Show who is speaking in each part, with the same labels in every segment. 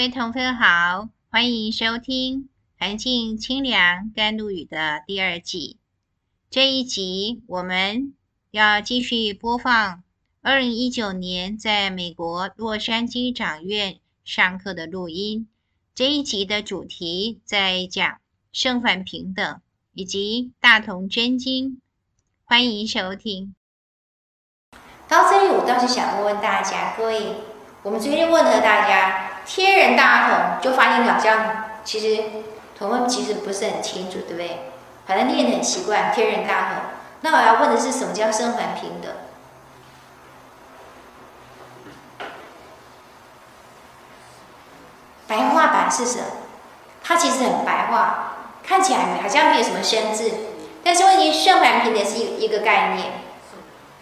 Speaker 1: 各位同学好，欢迎收听《环境清凉甘露语》的第二季。这一集我们要继续播放二零一九年在美国洛杉矶长院上课的录音。这一集的主题在讲圣反平等以及大同真经。欢迎收听。
Speaker 2: 到这里，我倒是想问问大家，各位，我们昨天问了大家，天人大同，就发现好像其实同学们其实不是很清楚，对不对？反正念得很习惯，天人大同。那我要问的是，什么叫生还平等？白话版是什么？它其实很白话，看起来好像没有什么生字，但是问题圣反平等是一一个概念。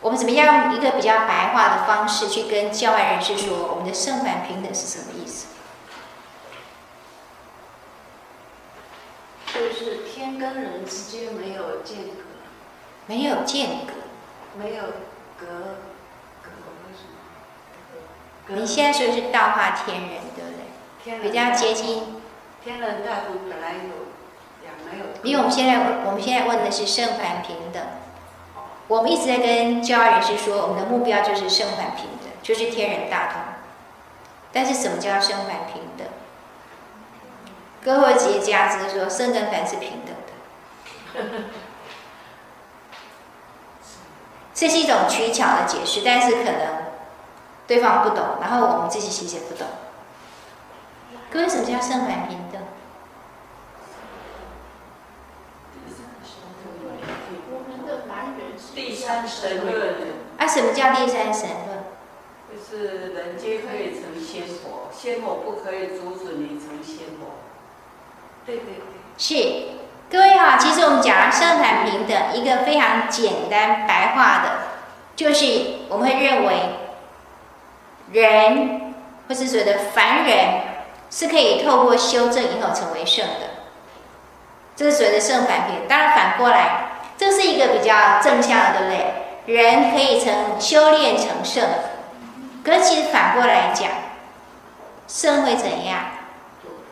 Speaker 2: 我们怎么样用一个比较白话的方式去跟教外人士说，我们的圣反平等是什么意思？
Speaker 3: 就是天跟人之间没有间隔，
Speaker 2: 没有间隔，
Speaker 3: 没有隔隔为什么？
Speaker 2: 你现在说的是道化天人，对不对？
Speaker 3: 天
Speaker 2: 比较接近。
Speaker 3: 天人大同本来有两没有。
Speaker 2: 因为我们现在我们现在问的是圣凡平等，我们一直在跟教外人士说，我们的目标就是圣凡平等，就是天人大同。但是什么叫圣凡平等？各位直接加之说，生跟凡是平等的，这是一种取巧的解释，但是可能对方不懂，然后我们自己其实也不懂。各位，什么叫生凡平等？
Speaker 3: 第三神论。
Speaker 2: 啊，什么叫第三神论？
Speaker 3: 就是人皆可以成仙佛，仙佛不可以阻止你成仙佛。对对对，
Speaker 2: 是，各位好，其实我们讲圣反平等，一个非常简单白话的，就是我们会认为人或是所谓的凡人是可以透过修正以后成为圣的，这是所谓的圣反平。当然反过来，这是一个比较正向的，对不对？人可以成修炼成圣，可是其实反过来讲，圣会怎样？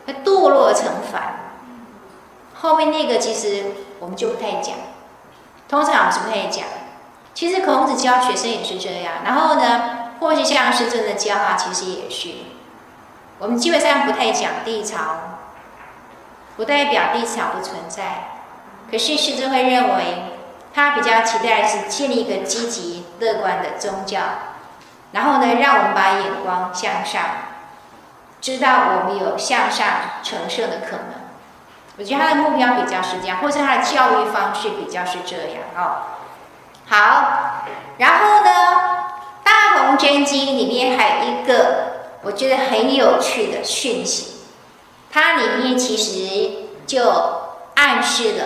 Speaker 2: 会堕落成凡。后面那个其实我们就不太讲，通常我们是不太讲。其实孔子教学生也是这样，然后呢，或是像师尊的教啊，其实也是。我们基本上不太讲地曹，不代表地曹不存在。可是师尊会认为，他比较期待是建立一个积极乐观的宗教，然后呢，让我们把眼光向上，知道我们有向上成圣的可能。我觉得他的目标比较是这样，或者他的教育方式比较是这样哦。好，然后呢，《大同真经》里面还有一个我觉得很有趣的讯息，它里面其实就暗示了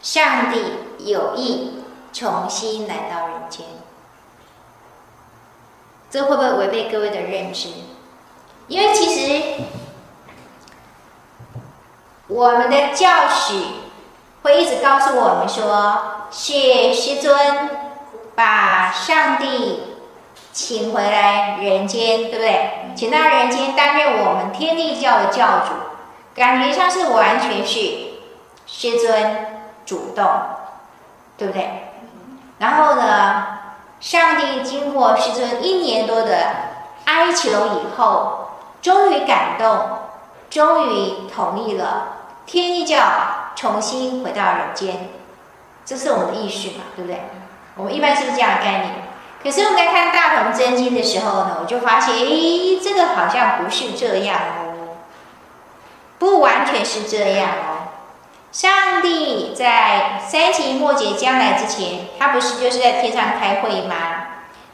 Speaker 2: 上帝有意重新来到人间。这会不会违背各位的认知？因为其实。我们的教史会一直告诉我们说，是师尊把上帝请回来人间，对不对？请到人间担任我们天地教的教主，感觉上是完全是师尊主动，对不对？然后呢，上帝经过师尊一年多的哀求以后，终于感动，终于同意了。天地教重新回到人间，这是我们的意识嘛，对不对？我们一般是不是这样的概念？可是我们在看《大同真经》的时候呢，我就发现，诶，这个好像不是这样哦，不完全是这样哦。上帝在三期末节将来之前，他不是就是在天上开会吗？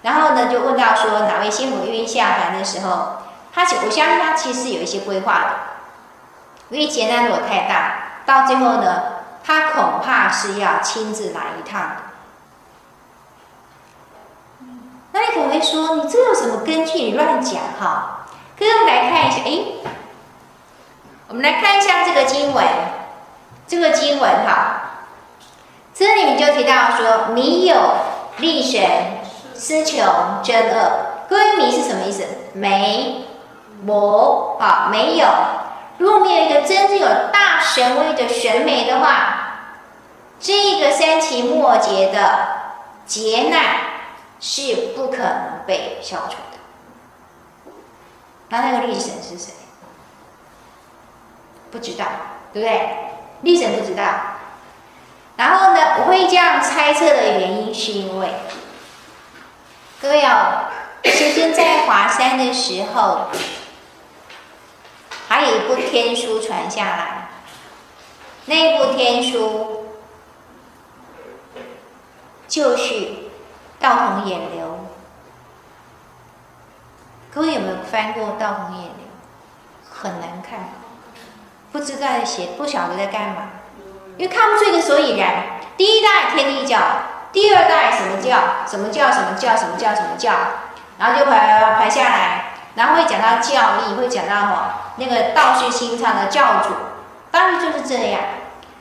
Speaker 2: 然后呢，就问到说哪位仙母愿意下凡的时候，他我相信他其实有一些规划的。因为劫难如果太大，到最后呢，他恐怕是要亲自来一趟。那你可能会说，你这有什么根据？你乱讲哈！可是我们来看一下，哎，我们来看一下这个经文，这个经文哈，这里面就提到说，迷有利神，思穷真恶。各位，迷是什么意思？没无啊，没有。如果没有一个真正有大神威的神明的话，这个三期末节的劫难是不可能被消除的。那那个力神是谁？不知道，对不对？力神不知道。然后呢，我会这样猜测的原因是因为，各位哦，师尊在华山的时候。还有一部天书传下来，那部天书就是《道统演流》。各位有没有翻过《道统演流》？很难看，不知道写，不晓得在干嘛，因为看不出一个所以然。第一代天地教，第二代什么教？什么教？什么教？什么教？什么教？然后就排排下来。然后会讲到教义，会讲到哈那个道学心肠的教主，当然就是这样。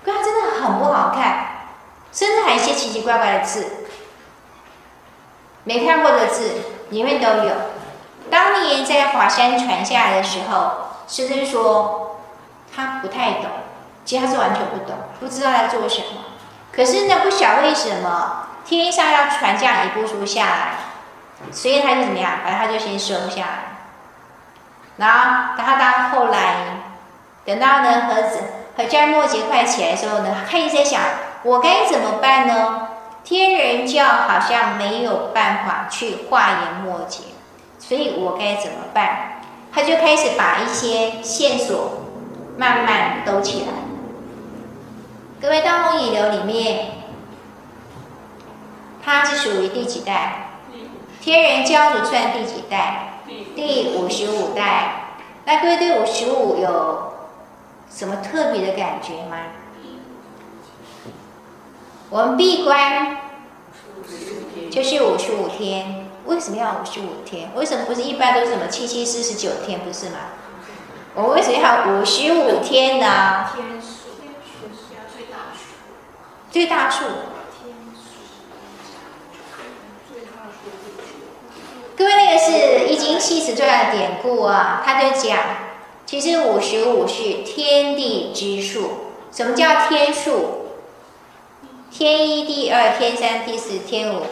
Speaker 2: 可它真的很不好看，甚至还有一些奇奇怪怪的字，没看过的字里面都有。当年在华山传下来的时候，师尊说他不太懂，其实他是完全不懂，不知道在做什么。可是呢，不晓为什么天上要传这样一部书下来，所以他就怎么样，反正他就先收下来。然后，他到后来，等到呢，和子和占末节快起来的时候呢，他一直在想，我该怎么办呢？天人教好像没有办法去化延末节，所以我该怎么办？他就开始把一些线索慢慢兜起来。各位，《道统演流》里面，它是属于第几代？天人教主算第几代？第五十五代，那各位对五十五有什么特别的感觉吗？我们闭关就是五十五天，为什么要五十五天？为什么不是一般都是什么七七四十九天，不是吗？我们为什么要五十五天呢？天数，最大数，最大数。各位，那个是《易经系辞传》的典故啊，他就讲，其实五十五是天地之数。什么叫天数？天一、第二、天三、第四、天五、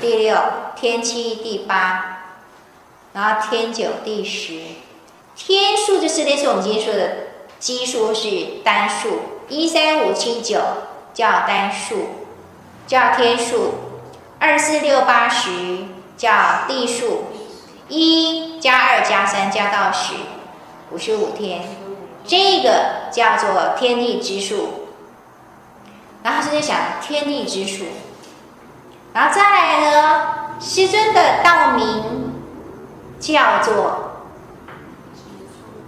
Speaker 2: 第六、天七、第八，然后天九、第十。天数就是类似我们今天说的奇数是单数，一三五七九叫单数，叫天数，二四六八十。叫地数，一加二加三加到十，五十五天，这个叫做天地之数。然后就在想天地之数，然后再来呢，师尊的道名叫做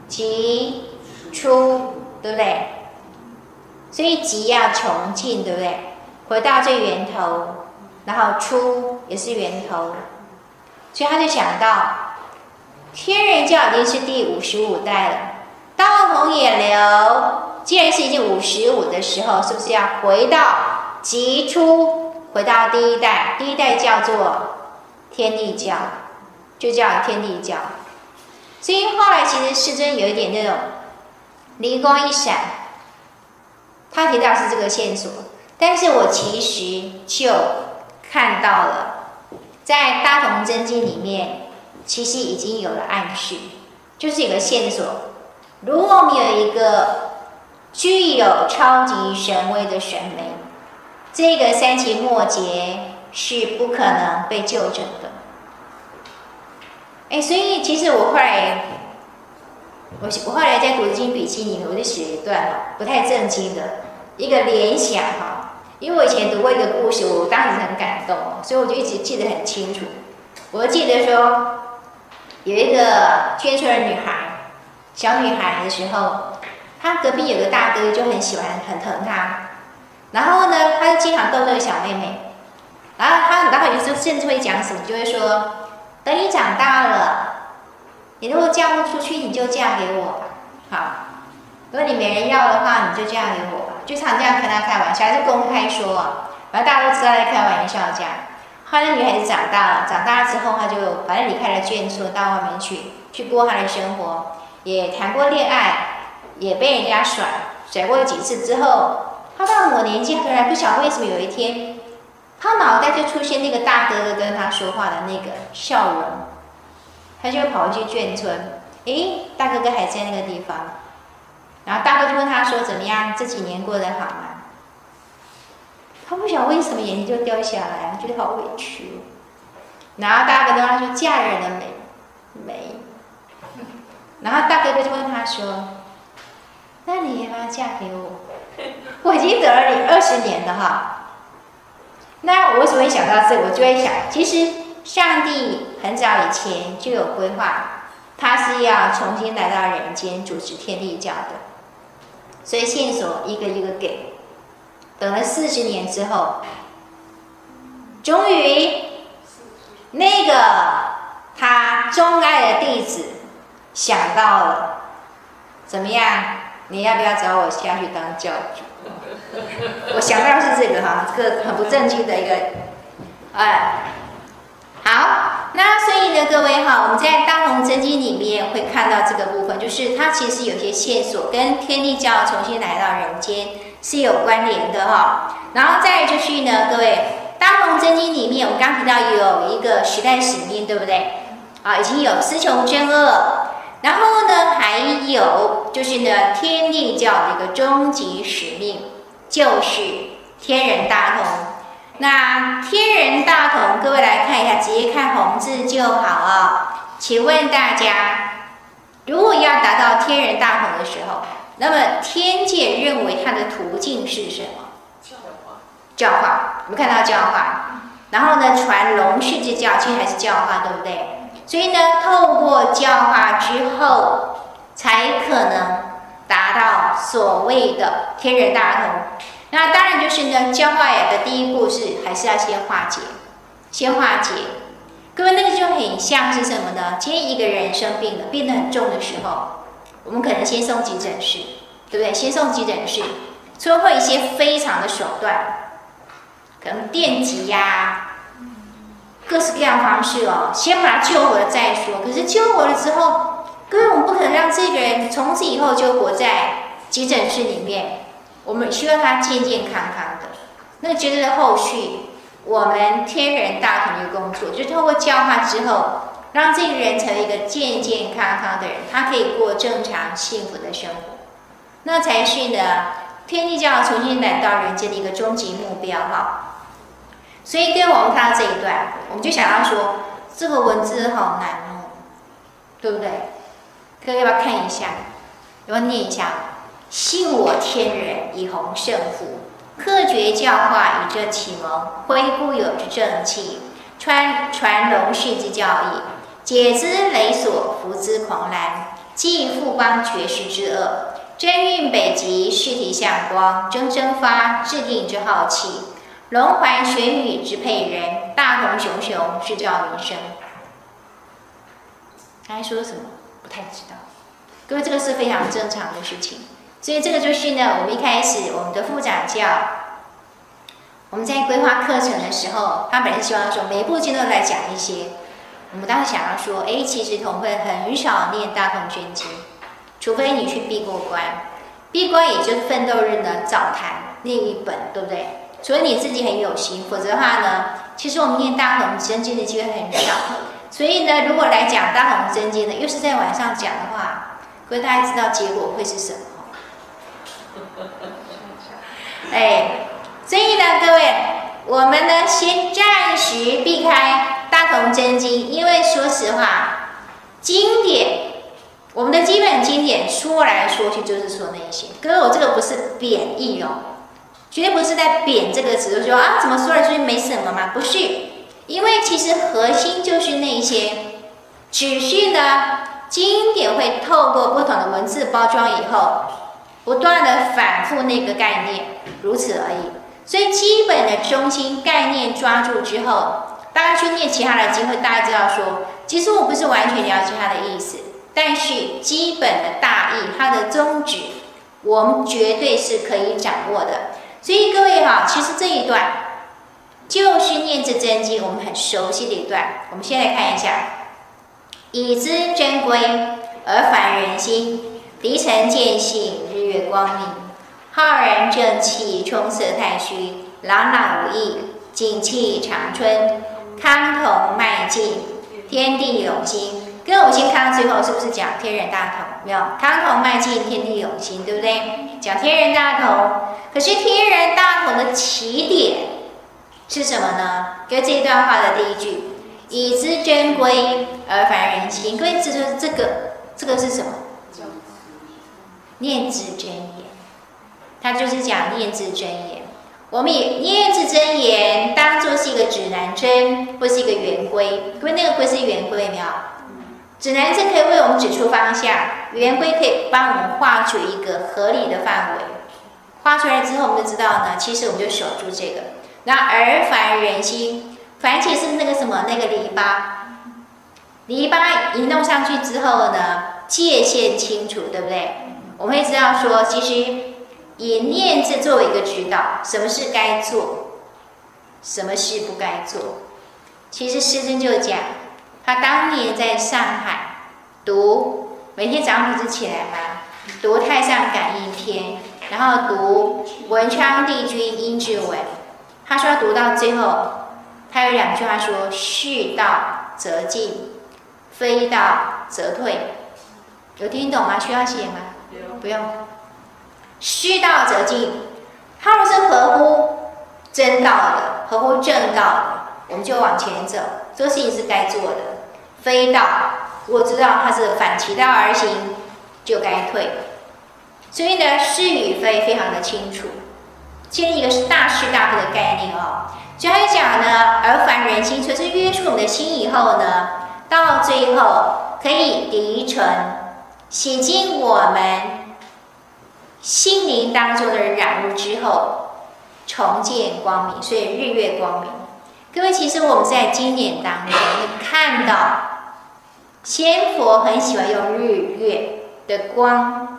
Speaker 2: 极出，对不对？所以极要穷尽，对不对？回到最源头，然后出也是源头。所以他就想到，天人教已经是第五十五代了，道统也流既然是已经五十五的时候，是不是要回到极初，回到第一代？第一代叫做天地教，就叫天地教。所以后来其实师尊有一点那种灵光一闪，他提到是这个线索，但是我其实就看到了。在《大同真经》里面，其实已经有了暗示，就是有个线索。如果我们有一个具有超级神威的神明，这个三期末劫是不可能被救整的。哎，所以其实我后来，我我后来在《读经笔记》里面，我就写一段不太正经的一个联想哈。因为我以前读过一个故事，我当时很感动，所以我就一直记得很清楚。我记得说，有一个眷村的女孩，小女孩的时候，她隔壁有个大哥就很喜欢、很疼她，然后呢，他就经常逗那个小妹妹，然后他，然后有时候甚至会讲什么，就会说：“等你长大了，你如果嫁不出去，你就嫁给我吧。好，如果你没人要的话，你就嫁给我。”就常这样跟他开玩笑，还是公开说，反正大家都知道在开玩笑这样。后来那女孩子长大了，长大了之后，她就反正离开了眷村，到外面去去过她的生活，也谈过恋爱，也被人家甩甩过几次之后，她到某年纪，突然不晓得为什么有一天，她脑袋就出现那个大哥哥跟她说话的那个笑容，她就跑回去眷村，诶，大哥哥还在那个地方，然后大哥就问他说：“怎么样？这几年过得好吗？”他不晓得为什么眼睛就掉下来，觉得好委屈。然后大哥跟他说：“嫁人了没？没。”然后大哥哥就问他说：“那你要不要嫁给我？我已经等了你二十年了哈。”那我为什么会想到这？我就会想，其实上帝很早以前就有规划，他是要重新来到人间主持天地教的，所以线索一个一个给。等了四十年之后，终于，那个他钟爱的弟子想到了，怎么样？你要不要找我下去当教主？我想到是这个哈，这个很不正经的一个，哎，好，那所以呢，各位哈，我们在《大同真经》里面会看到这个部分，就是它其实有些线索跟天地教重新来到人间。是有关联的哈，然后再就是呢，各位，《大同真经》里面，我们刚提到有一个时代使命，对不对？啊，已经有词穷真恶，然后呢，还有就是呢，天地教的一个终极使命，就是天人大同。那天人大同，各位来看一下，直接看红字就好啊。请问大家，如果要达到天人大同的时候，那么天界认为它的途径是什么？教化。教化，我们看到教化，然后呢，传龙去之教，其实还是教化，对不对？所以呢，透过教化之后，才可能达到所谓的天人大同。那当然就是呢，教化的第一步是还是要先化解，先化解。各位，那个就很像是什么呢？今天一个人生病了，病得很重的时候。我们可能先送急诊室，对不对？先送急诊室，所以会一些非常的手段，可能电击呀、各式各样方式哦，先把他救活了再说。可是救活了之后，各位，我们不可能让这个人从此以后就活在急诊室里面。我们需要他健健康康的。那个绝对的后续，我们天人大同的工作，就透过教化之后。让这个人成为一个健健康康的人，他可以过正常幸福的生活，那才是呢天地教重新来到人间的一个终极目标哈。所以，跟我们看到这一段，我们就想要说，这个文字好难哦，对不对？各位要不要看一下？要不要念一下？信我天人以弘圣福，克绝教化以正启蒙，恢固有之正气，传传龙世之教义。解之累所，伏之狂澜，济富邦绝世之恶，真运北极，世体向光，蒸蒸发，制定之浩气，龙环玄宇之沛人，大同熊熊，是教民生。刚才说什么？不太知道。各位，这个是非常正常的事情。所以这个就是呢，我们一开始我们的副长教，我们在规划课程的时候，他本来希望说每一部经都来讲一些。我们当时想要说，哎，其实同会很少念大同真经，除非你去闭过关，闭关也就是奋斗日呢早谈念一本，对不对？除非你自己很有心，否则的话呢，其实我们念大同真经的机会很少。所以呢，如果来讲大同真经呢，又是在晚上讲的话，各位大家知道结果会是什么？哎，所以呢，各位，我们呢先暂时避开。大同真经，因为说实话，经典，我们的基本经典说来说去就是说那些。各位，我这个不是贬义哦，绝对不是在贬这个词，就说啊，怎么说来说去没什么嘛？不是，因为其实核心就是那些，只是呢，经典会透过不同的文字包装以后，不断的反复那个概念，如此而已。所以基本的中心概念抓住之后。大家去念其他的经会，大家知道说，其实我不是完全了解它的意思，但是基本的大意，它的宗旨，我们绝对是可以掌握的。所以各位哈，其实这一段，就是念这真经，我们很熟悉的一段。我们先来看一下：以兹真规，尔凡人心，涤尘见性，日月光明，浩然正气，充塞太虚，朗朗无益，景气长春，康同迈进，天地永兴。跟我们先看到最后，是不是讲天人大同？没有，康同迈进，天地永兴，对不对？讲天人大同。可是天人大同的起点是什么呢？跟这段话的第一句“以知真规，而凡人心”，各位知道这个这个是什么？念字真言，它就是讲念字真言。我们以念字真言当做是一个指南针，或是一个圆规。因为，那个规是圆规没有？指南针可以为我们指出方向，圆规可以帮我们画出一个合理的范围。画出来之后，我们就知道呢，其实我们就守住这个。那而凡人心，凡其实是那个什么那个篱笆，篱笆一弄上去之后呢，界限清楚，对不对？我们会知道说，其实以念字作为一个指导，什么事该做，什么事不该做。其实师尊就讲，他当年在上海读，每天早上不是起来吗？读《太上感应篇》。然后读文昌帝君阴騭文，他说读到最后，他有两句话说：是道则进，非道则退。有听懂吗？需要写吗？不用。虚道则进，他若是合乎真道的，合乎正道的，我们就往前走，这个事情是该做的。非道，我知道他是反其道而行，就该退。所以呢，是与非非常的清楚，建立一个大是大非的概念哦。所以讲呢，而凡人心，随着约束我们的心以后呢，到最后可以涤尘，洗净我们心灵当中的染污之后，重见光明。所以日月光明，各位，其实我们在经典当中会看到，仙佛很喜欢用日月的光。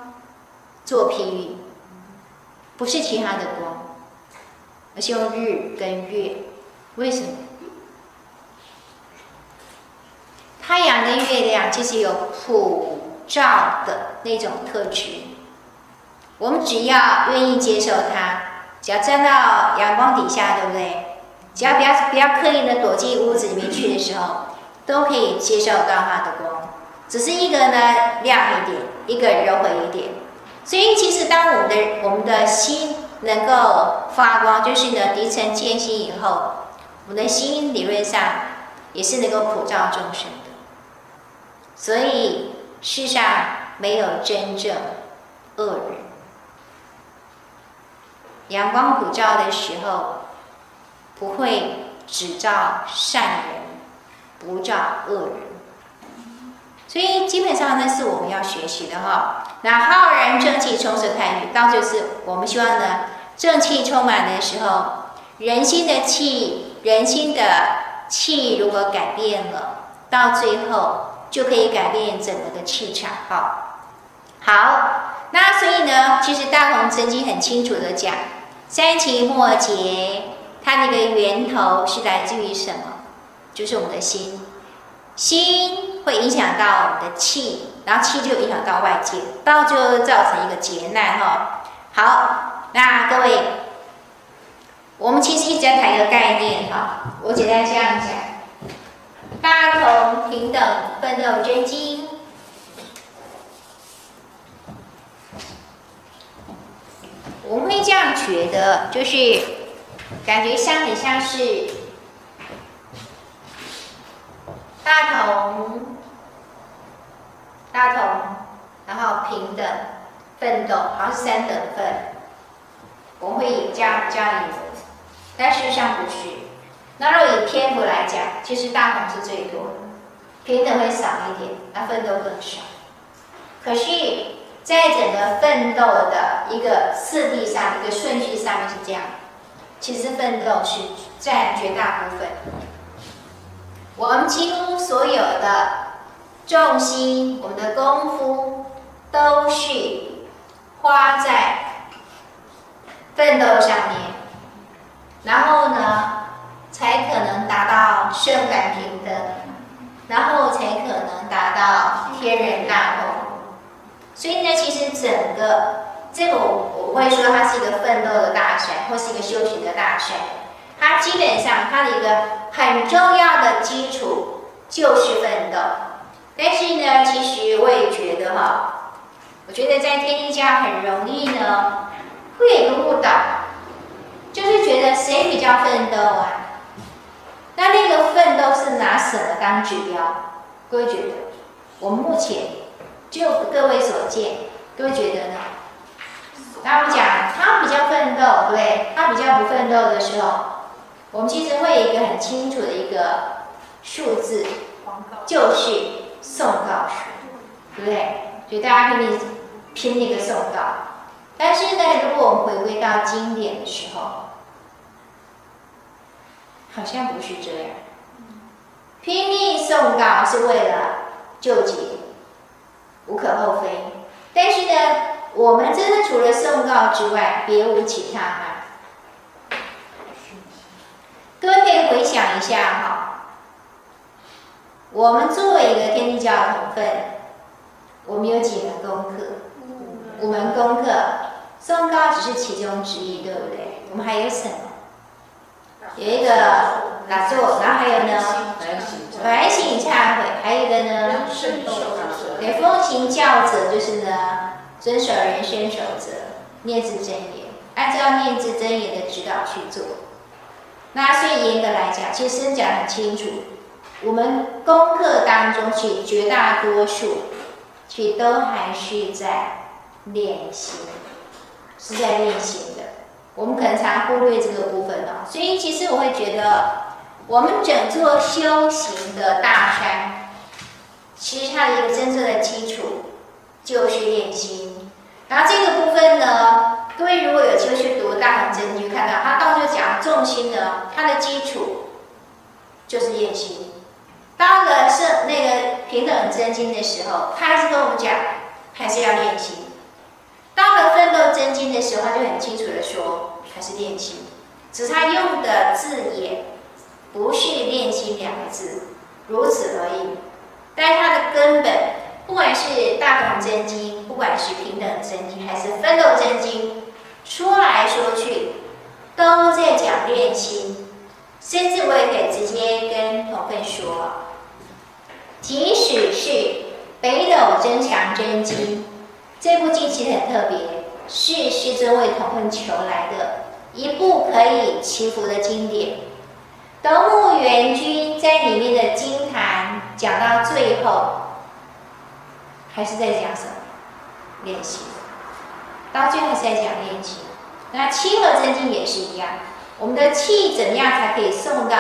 Speaker 2: 做譬喻，不是其他的光，而是用日跟月。为什么？太阳跟月亮其实有普照的那种特质。我们只要愿意接受它，只要站到阳光底下，对不对？只要不要不要刻意的躲进屋子里面去的时候，都可以接受到它的光。只是一个呢亮一点，一个柔和一点。所以，其实当我们的我们的心能够发光，就是呢，涤尘见心以后，我们的心理论上也是能够普照众生的。所以，世上没有真正恶人。阳光普照的时候，不会只照善人，不照恶人。所以基本上呢，是我们要学习的哈。那浩然正气充塞太虚，到就是我们希望呢，正气充满的时候，人心的气，人心的气如果改变了，到最后就可以改变整个的气场哈。好，那所以呢，其实大同曾经很清楚的讲，三期末节，它那个源头是来自于什么？就是我们的心。心会影响到我们的气，然后气就影响到外界，到最后造成一个劫难哈。好，那各位，我们其实一直在谈一个概念哈，我简单这样讲：大同、平等、奋斗、真经。我们会这样觉得，就是感觉像很像是。大同，大同，然后平等，奋斗，好像是三等份。我们会以这样这样以，但事实上不是。那若以篇幅来讲，其实大同是最多的，平等会少一点，那奋斗更少。可是，在整个奋斗的一个次第上，一个顺序上面是这样，其实奋斗是占绝大部分。我们几乎所有的重心，我们的功夫，都是花在奋斗上面。然后呢，才可能达到圣凡平等，然后才可能达到天人大同。所以呢，其实整个这个我我会说它是一个奋斗的大选，或是一个修行的大选。它基本上它的一个很重要的基础就是奋斗。但是呢，其实我也觉得哈，我觉得在天帝教很容易呢，会有一个误导，就是觉得谁比较奋斗啊？那那个奋斗是拿什么当指标？各位觉得？我们目前就各位所见，各位觉得呢？那我们讲他比较奋斗，对，他比较不奋斗的时候。我们其实会有一个很清楚的一个数字，就是送告数，对不对？所以大家拼命拼那个送告。但是呢，如果我们回归到经典的时候，好像不是这样。拼命诵誥是为了救济，无可厚非。但是呢，我们真的除了送告之外，别无其他哈？各位可以回想一下哈，我们作为一个天地教的同分，我们有几门功课？五门功课，诵告只是其中之一，对不对？我们还有什么？有一个打坐，然后还有呢，反省忏悔，还有一个呢，风，行教者就是呢，遵守人生守则，念字真言，按照念字真言的指导去做。那所以严格来讲，其实讲很清楚，我们功课当中，其绝大多数，其实都还是在练习，是在练习的。我们可能常忽略这个部分了。所以其实我会觉得，我们整座修行的大山，其实它的一个真正的基础就是练心。然后这个部分呢，各位如果有机会去读《大同真经》，看到他到处讲重心呢，它的基础就是练心。到了是那个平等真经的时候，他还是跟我们讲，还是要练心。到了奋斗真经的时候，他就很清楚的说，还是练心。只是他用的字眼不是练心两个字，如此而已。但它的根本。不管是大同真经，不管是平等真经，还是奋斗真经，说来说去都在讲练心。甚至我也可以直接跟同奋说，即使是北斗增强真经这部经，其实很特别，是师尊为同奋求来的一部可以祈福的经典。斗母元君在里面的经讲到最后。还是在讲什么？练习。到最后是在讲练习。那七和真经也是一样，我们的气怎样才可以送到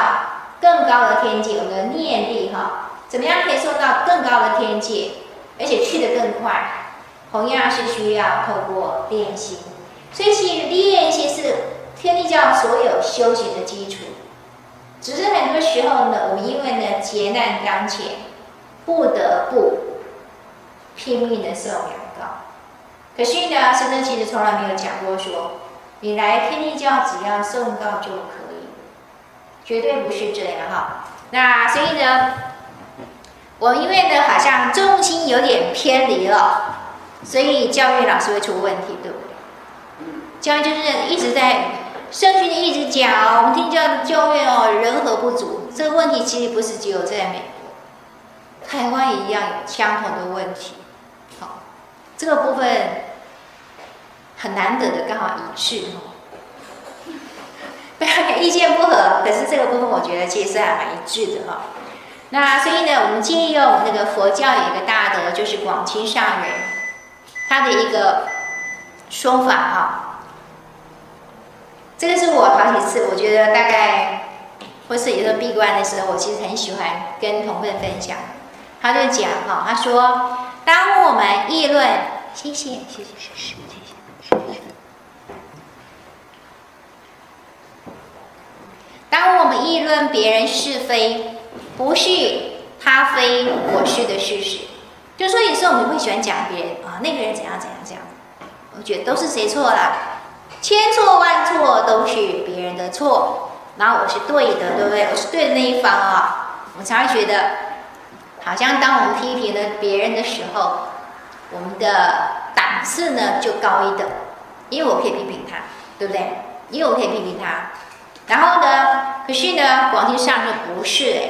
Speaker 2: 更高的天界？我们的念力哈，怎么样可以送到更高的天界，而且去得更快？同样是需要透过练习。所以其实练习是天地教所有修行的基础。只是很多时候呢，我们因为呢劫难当前，不得不。拼命的诵两誥，可是呢，师尊其实从来没有讲过说，你来天地教只要诵誥就可以，绝对不是这样哈。那所以呢，我因为呢好像重心有点偏离了，所以教育老师会出问题，对不对？教育就是一直在圣训一直讲，我们听教的教育哦，人和不足，这个问题其实不是只有在美国，台湾一样有相同的问题。这个部分很难得的，刚好一致哦。不要意见不合，可是这个部分我觉得其实还蛮一致的哈。那所以呢，我们借用那个佛教有一个大德，就是广钦上人，他的一个说法哈。这个是我好几次，我觉得大概或是也是闭关的时候，我其实很喜欢跟同辈分享。他就讲哈、他说，当我们议论，谢谢，谢谢，谢谢，谢谢。当我们议论别人是非，不是他非我是的事实，就说有时候我们会喜欢讲别人啊，那个人怎样怎样怎样，我觉得都是谁错了。千错万错都是别人的错，然后我是对的，对不对？我是对的那一方啊，我才会觉得，好像当我们批评了别人的时候，我们的档次呢就高一等，因为我可以批评他，对不对？因为我可以批评他。然后呢，可是呢，广钦上说不是哎，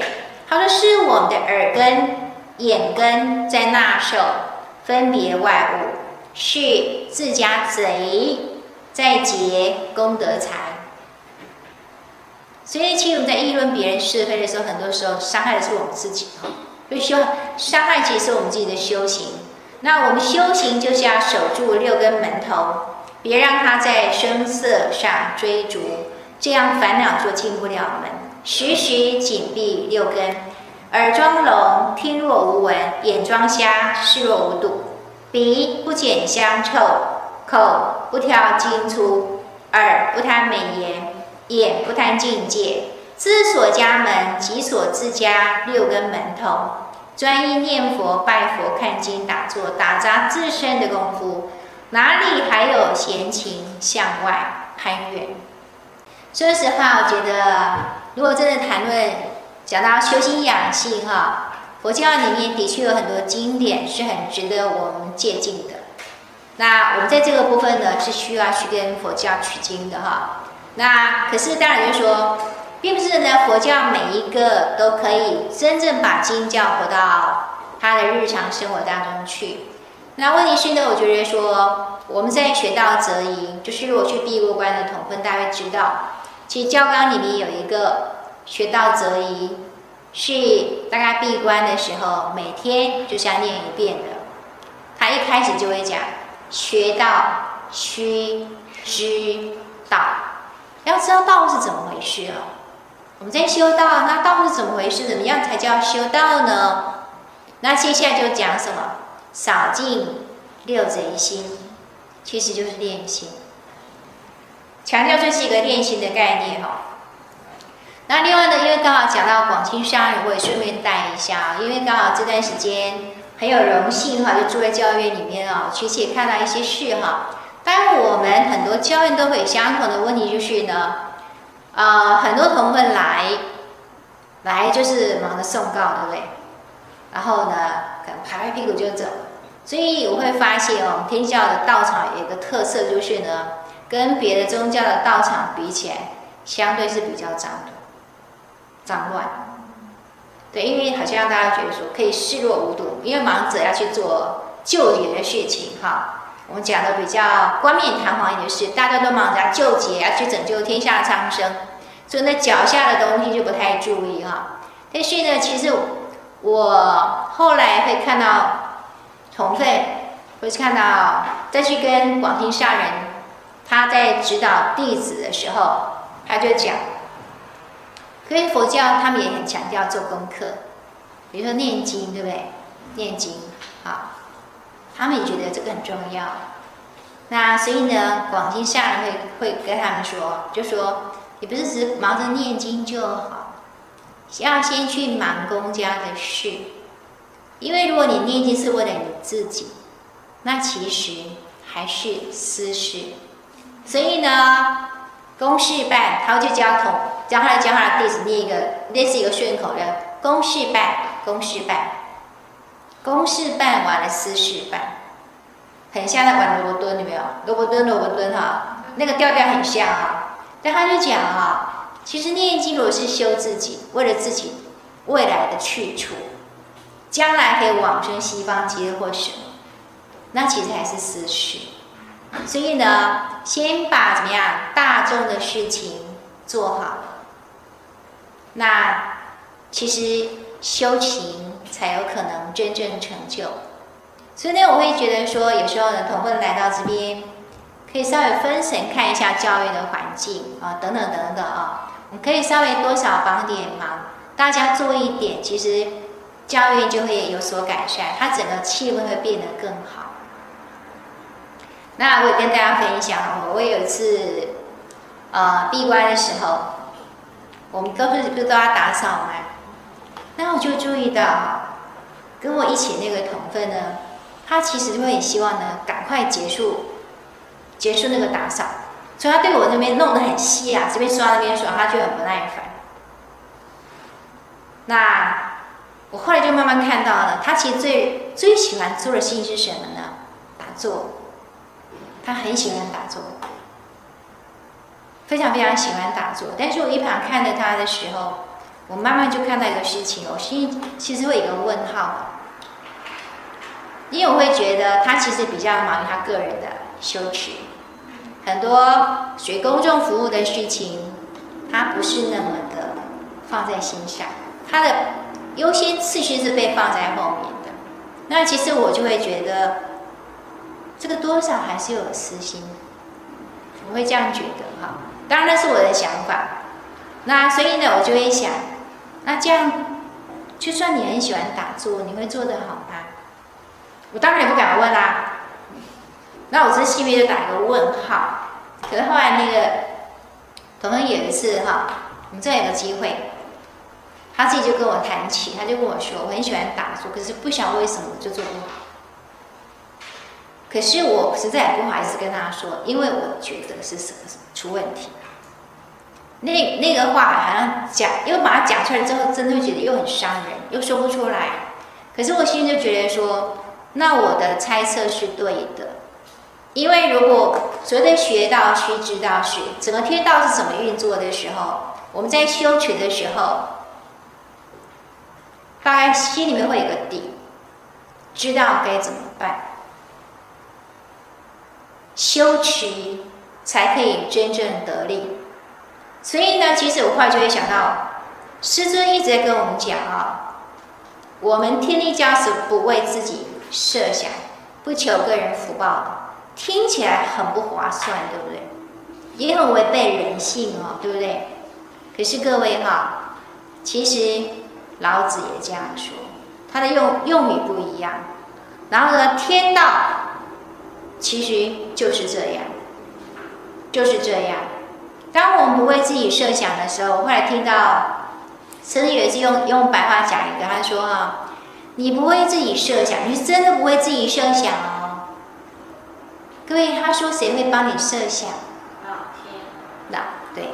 Speaker 2: 他说是我们的耳根、眼根在纳受，分别外物，是自家贼在劫功德财。所以，其实我们在议论别人是非的时候，很多时候伤害的是我们自己哈。所以说，伤害其实是我们自己的修行。那我们修行就是要守住六根门头，别让他在声色上追逐。这样烦恼就进不了门。时时紧闭六根，耳装聋，听若无闻；眼装瞎，视若无睹。鼻不减香臭，口不挑经出，耳不贪美言，眼不贪境界。知所家门，即所自家六根门头。专一念佛、拜佛、看经、打坐，打杂自身的功夫，哪里还有闲情向外攀缘？说实话，我觉得如果真的谈论讲到修心养性哈，佛教里面的确有很多经典是很值得我们借鉴的。那我们在这个部分呢，是需要去跟佛教取经的哈。那可是当然就说，并不是呢，佛教每一个都可以真正把经教活到他的日常生活当中去。那问题是呢，我觉得说我们在学道择一，就是如果去闭过关的同分，大家知道。其实教纲里面有一个学道择一，是大概闭关的时候每天就是要念一遍的。他一开始就会讲学道须知道，要知道道是怎么回事哦。我们在修道，那道是怎么回事？怎么样才叫修道呢？那接下来就讲什么？扫尽六贼心，其实就是练心。强调这是一个练心的概念哈。那另外呢，因为刚好讲到广钦上人，我也顺便带一下，因为刚好这段时间很有荣幸哈，就住在教院里面啊，其实也看到一些事哈。当然，我们很多教院都会有相同的问题，就是呢，呃，很多同奋来，来就是忙着送告，对不对？然后呢，可能拍拍屁股就走。所以我会发现哦，天教的道场有一个特色，就是呢。跟别的宗教的道场比起来，相对是比较脏的，脏乱。对，因为好像大家觉得说可以视若无睹，因为忙着要去做救劫的事情哈。我们讲的比较冠冕堂皇一点是，大家都忙着救劫，要去拯救天下苍生，所以那脚下的东西就不太注意哈。但是呢，其实我后来会看到同奋，会看到再去跟广兴上人。他在指导弟子的时候，他就讲，可是佛教他们也很强调做功课，比如说念经，对不对？念经，好，他们也觉得这个很重要。那所以呢，广钦上人会会跟他们说，就说你不是只忙着念经就好，要先去忙公家的事，因为如果你念经是为了你自己，那其实还是私事。所以呢，公事办，他就教同教他的教他的弟子念一个类似一个顺口溜：公事办，公事办，公事办完了私事办，很像在玩萝卜蹲，有没有？萝卜蹲，萝卜蹲哈，那个调调很像啊。但他就讲啊，其实念经如果是修自己，为了自己未来的去处，将来可以往生西方极乐或什么，那其实还是私事。所以呢，先把怎么样大众的事情做好，那其实修行才有可能真正成就。所以呢，我会觉得说，有时候呢，同奋来到这边，可以稍微分神看一下教育的环境啊，等等等等啊，你可以稍微多少帮点忙，大家做一点，其实教育就会有所改善，它整个气氛会变得更好。那我也跟大家分享，我有一次，呃，闭关的时候，我们都是不是都要打扫吗？那我就注意到，跟我一起那个同分呢，他其实会很希望呢，赶快结束，结束那个打扫，所以他对我那边弄得很细啊，这边刷那边刷，他就很不耐烦。那我后来就慢慢看到了，他其实最最喜欢做的事情是什么呢？打坐。他很喜欢打坐，非常非常喜欢打坐。但是我一旁看着他的时候，我慢慢就看到一个事情，我心其实会有一个问号，因为我会觉得他其实比较忙于他个人的修持，很多属于公众服务的事情，他不是那么的放在心上，他的优先次序是被放在后面的。那其实我就会觉得。这个多少还是有私心，我会这样觉得哈。当然那是我的想法。那所以呢，我就会想，那这样，就算你很喜欢打坐，你会做得好吗？我当然也不敢问啦。那我这心里就打一个问号。可是后来那个，同样有一次哈，我们这有个机会，他自己就跟我谈起，他就跟我说，我很喜欢打坐，可是不晓得为什么就做不好。可是我实在不好意思跟他说，因为我觉得是什么什么出问题。那那个话好像讲，因为把它讲出来之后，真的会觉得又很伤人，又说不出来。可是我心里就觉得说，那我的猜测是对的，因为如果所谓的学道须知道是整个天道是怎么运作的时候，我们在修持的时候，大概心里面会有个底，知道该怎么办。修持才可以真正得力，所以呢，其实我后来就会想到，师尊一直在跟我们讲啊，我们天地教是不为自己设想，不求个人福报的，听起来很不划算，对不对？也很违背人性哦，对不对？可是各位哈，其实老子也这样说，他的用用语不一样，然后呢，天道。其实就是这样，就是这样。当我们不为自己设想的时候，我后来听到，曾经有一次用用白话讲一个，他说：“啊，你不为自己设想，你是真的不为自己设想哦。”各位，他说谁会帮你设想？老天。那对，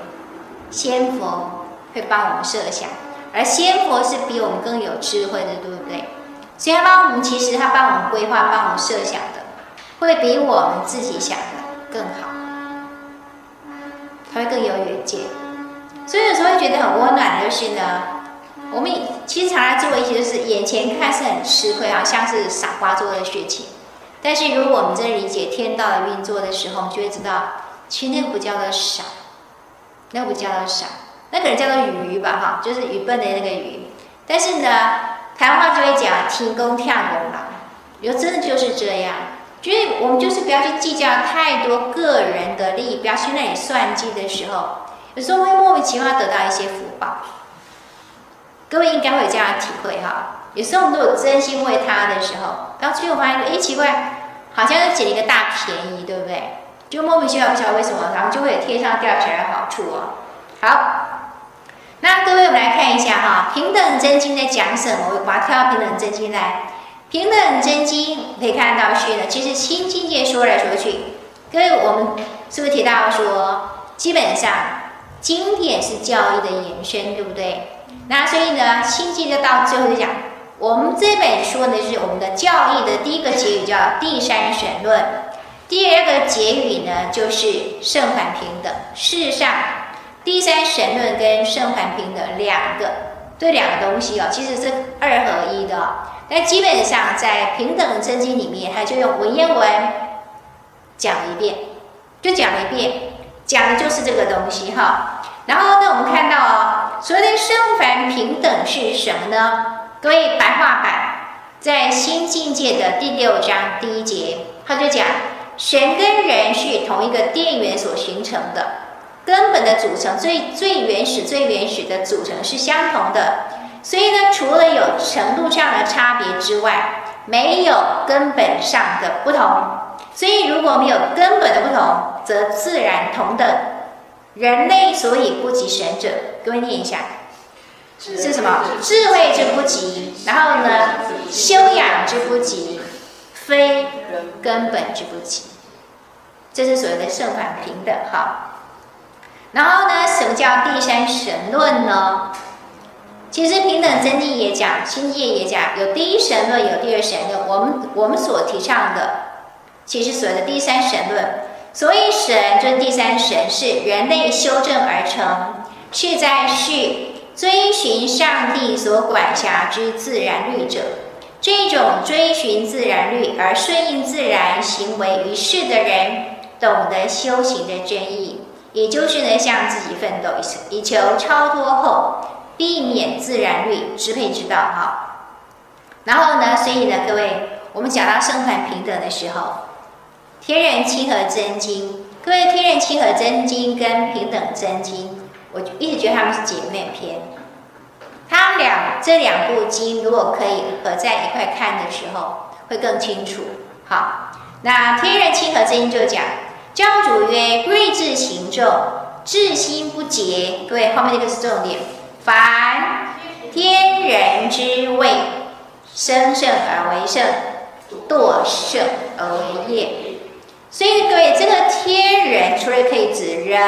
Speaker 2: 仙佛会帮我们设想，而仙佛是比我们更有智慧的，对不对？所以他帮我们，其实他帮我们规划，帮我们设想的。会比我们自己想的更好，他会更有远见，所以有时候会觉得很温暖就是呢，我们其实常常做一些就是眼前看是很吃亏啊，像是傻瓜做的事情，但是如果我们真理解天道的运作的时候，就会知道，其实那个不叫做傻，那不叫做傻，那可能叫做愚吧哈，就是愚笨的那个愚，但是呢，台湾话就会讲天公跳公啦，有真的就是这样。所以我们就是不要去计较太多个人的利益，不要去那里算计的时候，有时候会莫名其妙得到一些福报。各位应该会有这样的体会哈。有时候我们都有真心为他的时候，到最后发现，哎，奇怪，好像又捡了一个大便宜，对不对？就莫名其妙不晓得为什么，然后就会有天上掉下来的好处哦。好，那各位我们来看一下哈，《平等真经》在讲什么？我把它跳到《平等真经》来。平等真经可以看到是呢，其实新境界说来说去，各位我们是不是提到说，基本上经典是教义的延伸，对不对？那所以呢，新境界到最后就讲，我们这本书呢是我们的教义的第一个结语，叫第三神论；第二个结语呢就是圣凡平等。事实上，第三神论跟圣凡平等两个，这两个东西哦，其实是二合一的。但基本上在平等真经里面，他就用文言文讲一遍，就讲一遍，讲的就是这个东西哈。然后呢，我们看到哦，所谓的生凡平等是什么呢？各位白话版在新境界的第六章第一节，他就讲神跟人是同一个电源所形成的，根本的组成最最原始最原始的组成是相同的。所以呢，除了有程度上的差别之外，没有根本上的不同。所以如果没有根本的不同，则自然同等。人类所以不及神者，各位念一下，是什么？智慧之不及，然后呢，修养之不及，非根本之不及。这是所谓的圣凡平等哈。然后呢，什么叫第三神论呢？其实平等真经也讲，新界也讲，有第一神论，有第二神论。我们我们所提倡的，其实所谓的第三神论。所以神就是第三神，是人类修正而成，是在世追寻上帝所管辖之自然律者。这种追寻自然律而顺应自然行为于世的人，懂得修行的真义，也就是呢，向自己奋斗，以求超脱后，避免自然律支配之道。哈，然后呢，所以呢，各位，我们讲到生凡平等的时候。天人亲和真经，各位，天人亲和真经跟平等真经，我一直觉得他们是姐妹篇。他们俩这两部经如果可以合在一块看的时候，会更清楚。好，那天人亲和真经就讲，教主曰：贵智行众，志心不竭。各位，后面这个是重点。凡天人之谓，生圣而为圣，堕圣而为业。所以各位，这个天人除了可以指人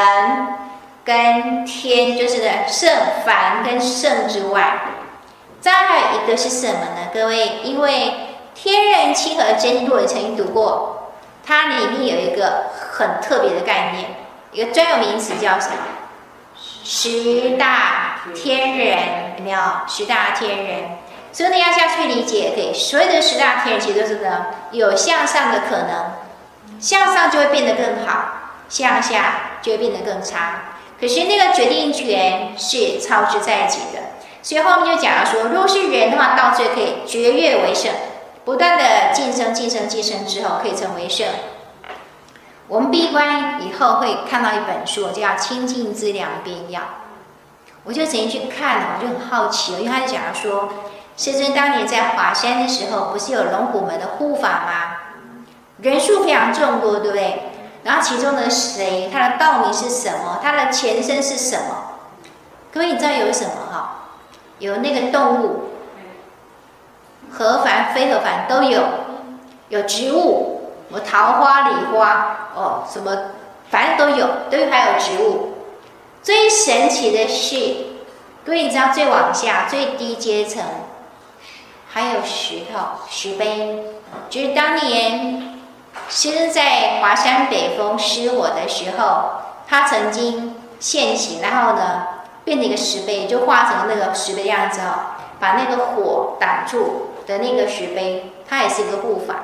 Speaker 2: 跟天，就是圣凡跟圣之外，再还有一个是什么呢？各位，因为天人亲和真经，我曾经读过，它里面有一个很特别的概念，一个专有名词叫什么？十大天人，有没有？十大天人，所以你要下去理解，对，所有的十大天人其实都是呢有向上的可能。向上就会变得更好，向下就会变得更差。可是那个决定权是操之在己的，所以后面就讲了说，如果是人的话，到最后可以绝月为圣，不断的晋升、晋升、晋升之后，可以成为圣。我们闭关以后会看到一本书，叫《清净资粮编要》，我就曾经去看了，我就很好奇了，因为他就讲说，师尊当年在华山的时候，不是有龙虎门的护法吗？人数非常众多，对不对？然后其中的谁，他的道名是什么？他的前身是什么？各位，你知道有什么哈？有那个动物，何凡、非何凡都有；有植物，什么桃花、李花，哦，什么反正都有，都还有植物。最神奇的是，各位，你知道最往下最低阶层还有石头、石碑，就是当年。其实，在华山北峰失火的时候，他曾经现形，然后呢，变成一个石碑，就化成那个石碑样子哦，把那个火挡住的那个石碑，它也是一个护法。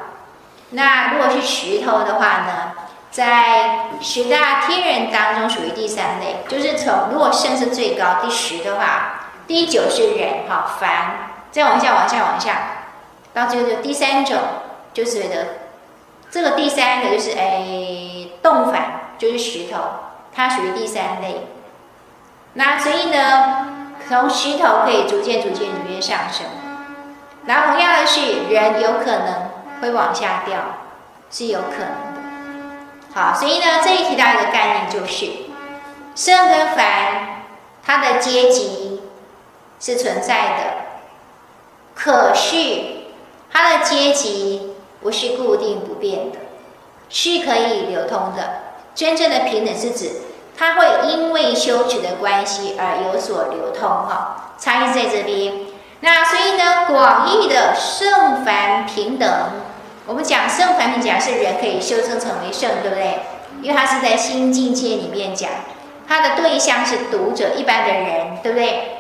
Speaker 2: 那如果是石头的话呢，在十大天人当中属于第三类，就是从如果圣是最高第十的话，第九是人哈凡，再往下往下往下，到最后就第三种就是的。这个第三个就是诶，动凡就是石头，它属于第三类。那所以呢，从石头可以逐渐逐渐逐渐上升。然后同样的是，人有可能会往下掉，是有可能。好，所以呢，这里提到一个概念就是，圣跟凡，它的阶级是存在的，可是它的阶级。不是固定不变的，是可以流通的。真正的平等是指，它会因为修持的关系而有所流通。哈，差异在这边。那所以呢，广义的圣凡平等，我们讲圣凡平等是人可以修正成为圣，对不对？因为它是在新境界里面讲，它的对象是读者一般的人，对不对？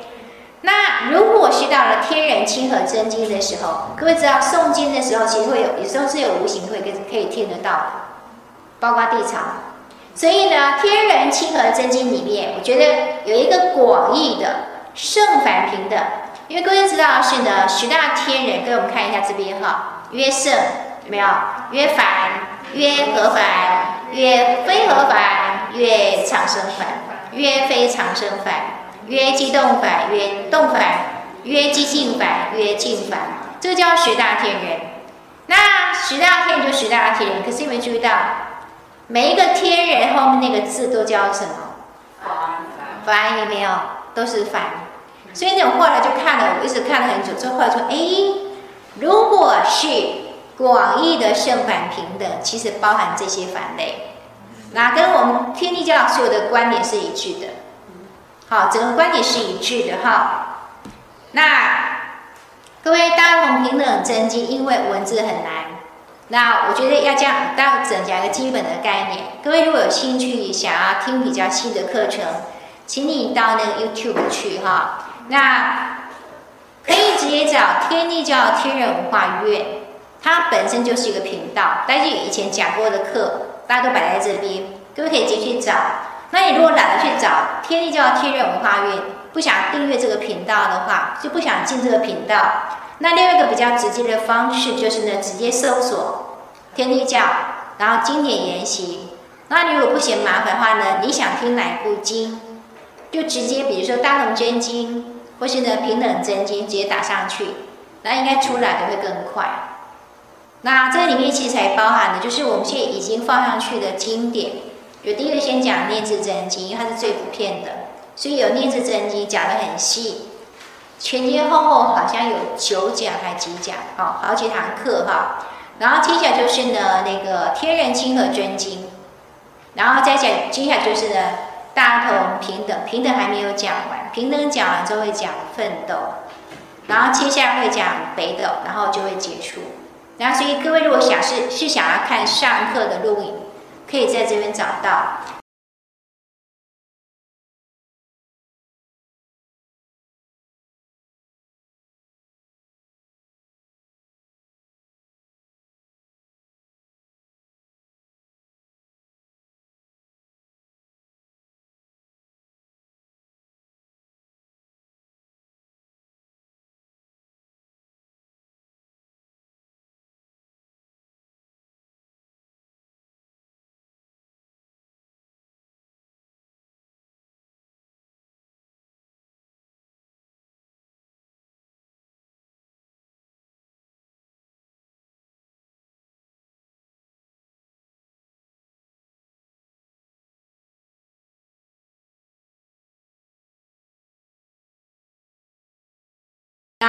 Speaker 2: 那如果是到了天人亲和真经的时候，各位知道诵经的时候，其实会有有时候是有无形会跟可以听得到的，包括地藏。所以呢，天人亲和真经里面，我觉得有一个广义的圣凡平等，因为各位知道是呢，十大天人，给我们看一下这边哈，曰圣有没有？曰凡，曰何凡，曰非何凡，曰长生凡，曰非长生凡。曰机动凡，曰动凡，曰机净凡，曰静凡，这个叫十大天人。那十大天人就十大天人，可是有没有注意到，每一个天人后面那个字都叫什么？凡，有没有？都是凡。所以那种后来就看了，我一直看了很久，之后后来说，哎，如果是广义的圣凡平等，其实包含这些凡类，那跟我们天地教所有的观点是一致的。好，整个观点是一致的哈。那各位大同平等真经，因为文字很难，那我觉得要这样，大家整讲一个基本的概念。各位如果有兴趣想要听比较细的课程，请你到那个 YouTube 去哈。那可以直接找天地教天人文化院，它本身就是一个频道，大家以前讲过的课，大家都摆在这边，各位可以直接去找。那你如果懒得去找天地教天人文化运，不想订阅这个频道的话，就不想进这个频道，那另外一个比较直接的方式就是呢，直接搜索天地教，然后经典研习。那你如果不嫌麻烦的话呢，你想听哪部经，就直接比如说大同真经。或是呢，平等真经直接打上去，那应该出来的会更快。那这里面其实还包含的就是我们现在已经放上去的经典。有第一个先讲念字真经，因为它是最普遍的，所以有念字真经讲的很细，前前后后好像有九讲还几讲，好好几堂课哈。然后接下来就是呢那个天人亲和真经，然后再讲接下来就是呢。大同平等，平等还没有讲完，平等讲完之后会讲奋斗，然后接下来会讲北斗，然后就会结束。然后所以各位如果想是是想要看上课的录影，可以在这边找到。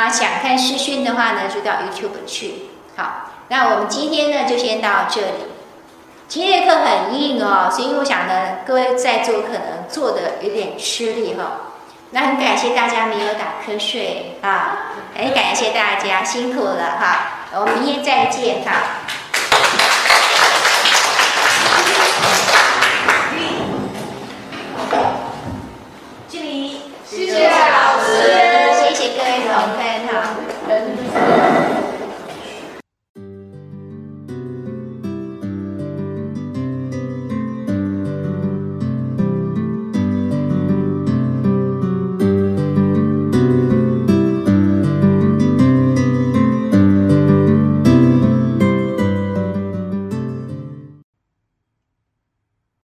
Speaker 2: 想看视讯的话呢，就到 YouTube 去。好，那我们今天呢，就先到这里。今天的课很硬哦，所以我想呢，各位在座可能做的有点吃力哦。那很感谢大家没有打瞌睡啊，很感谢大家辛苦了哈。我们明天再见哈。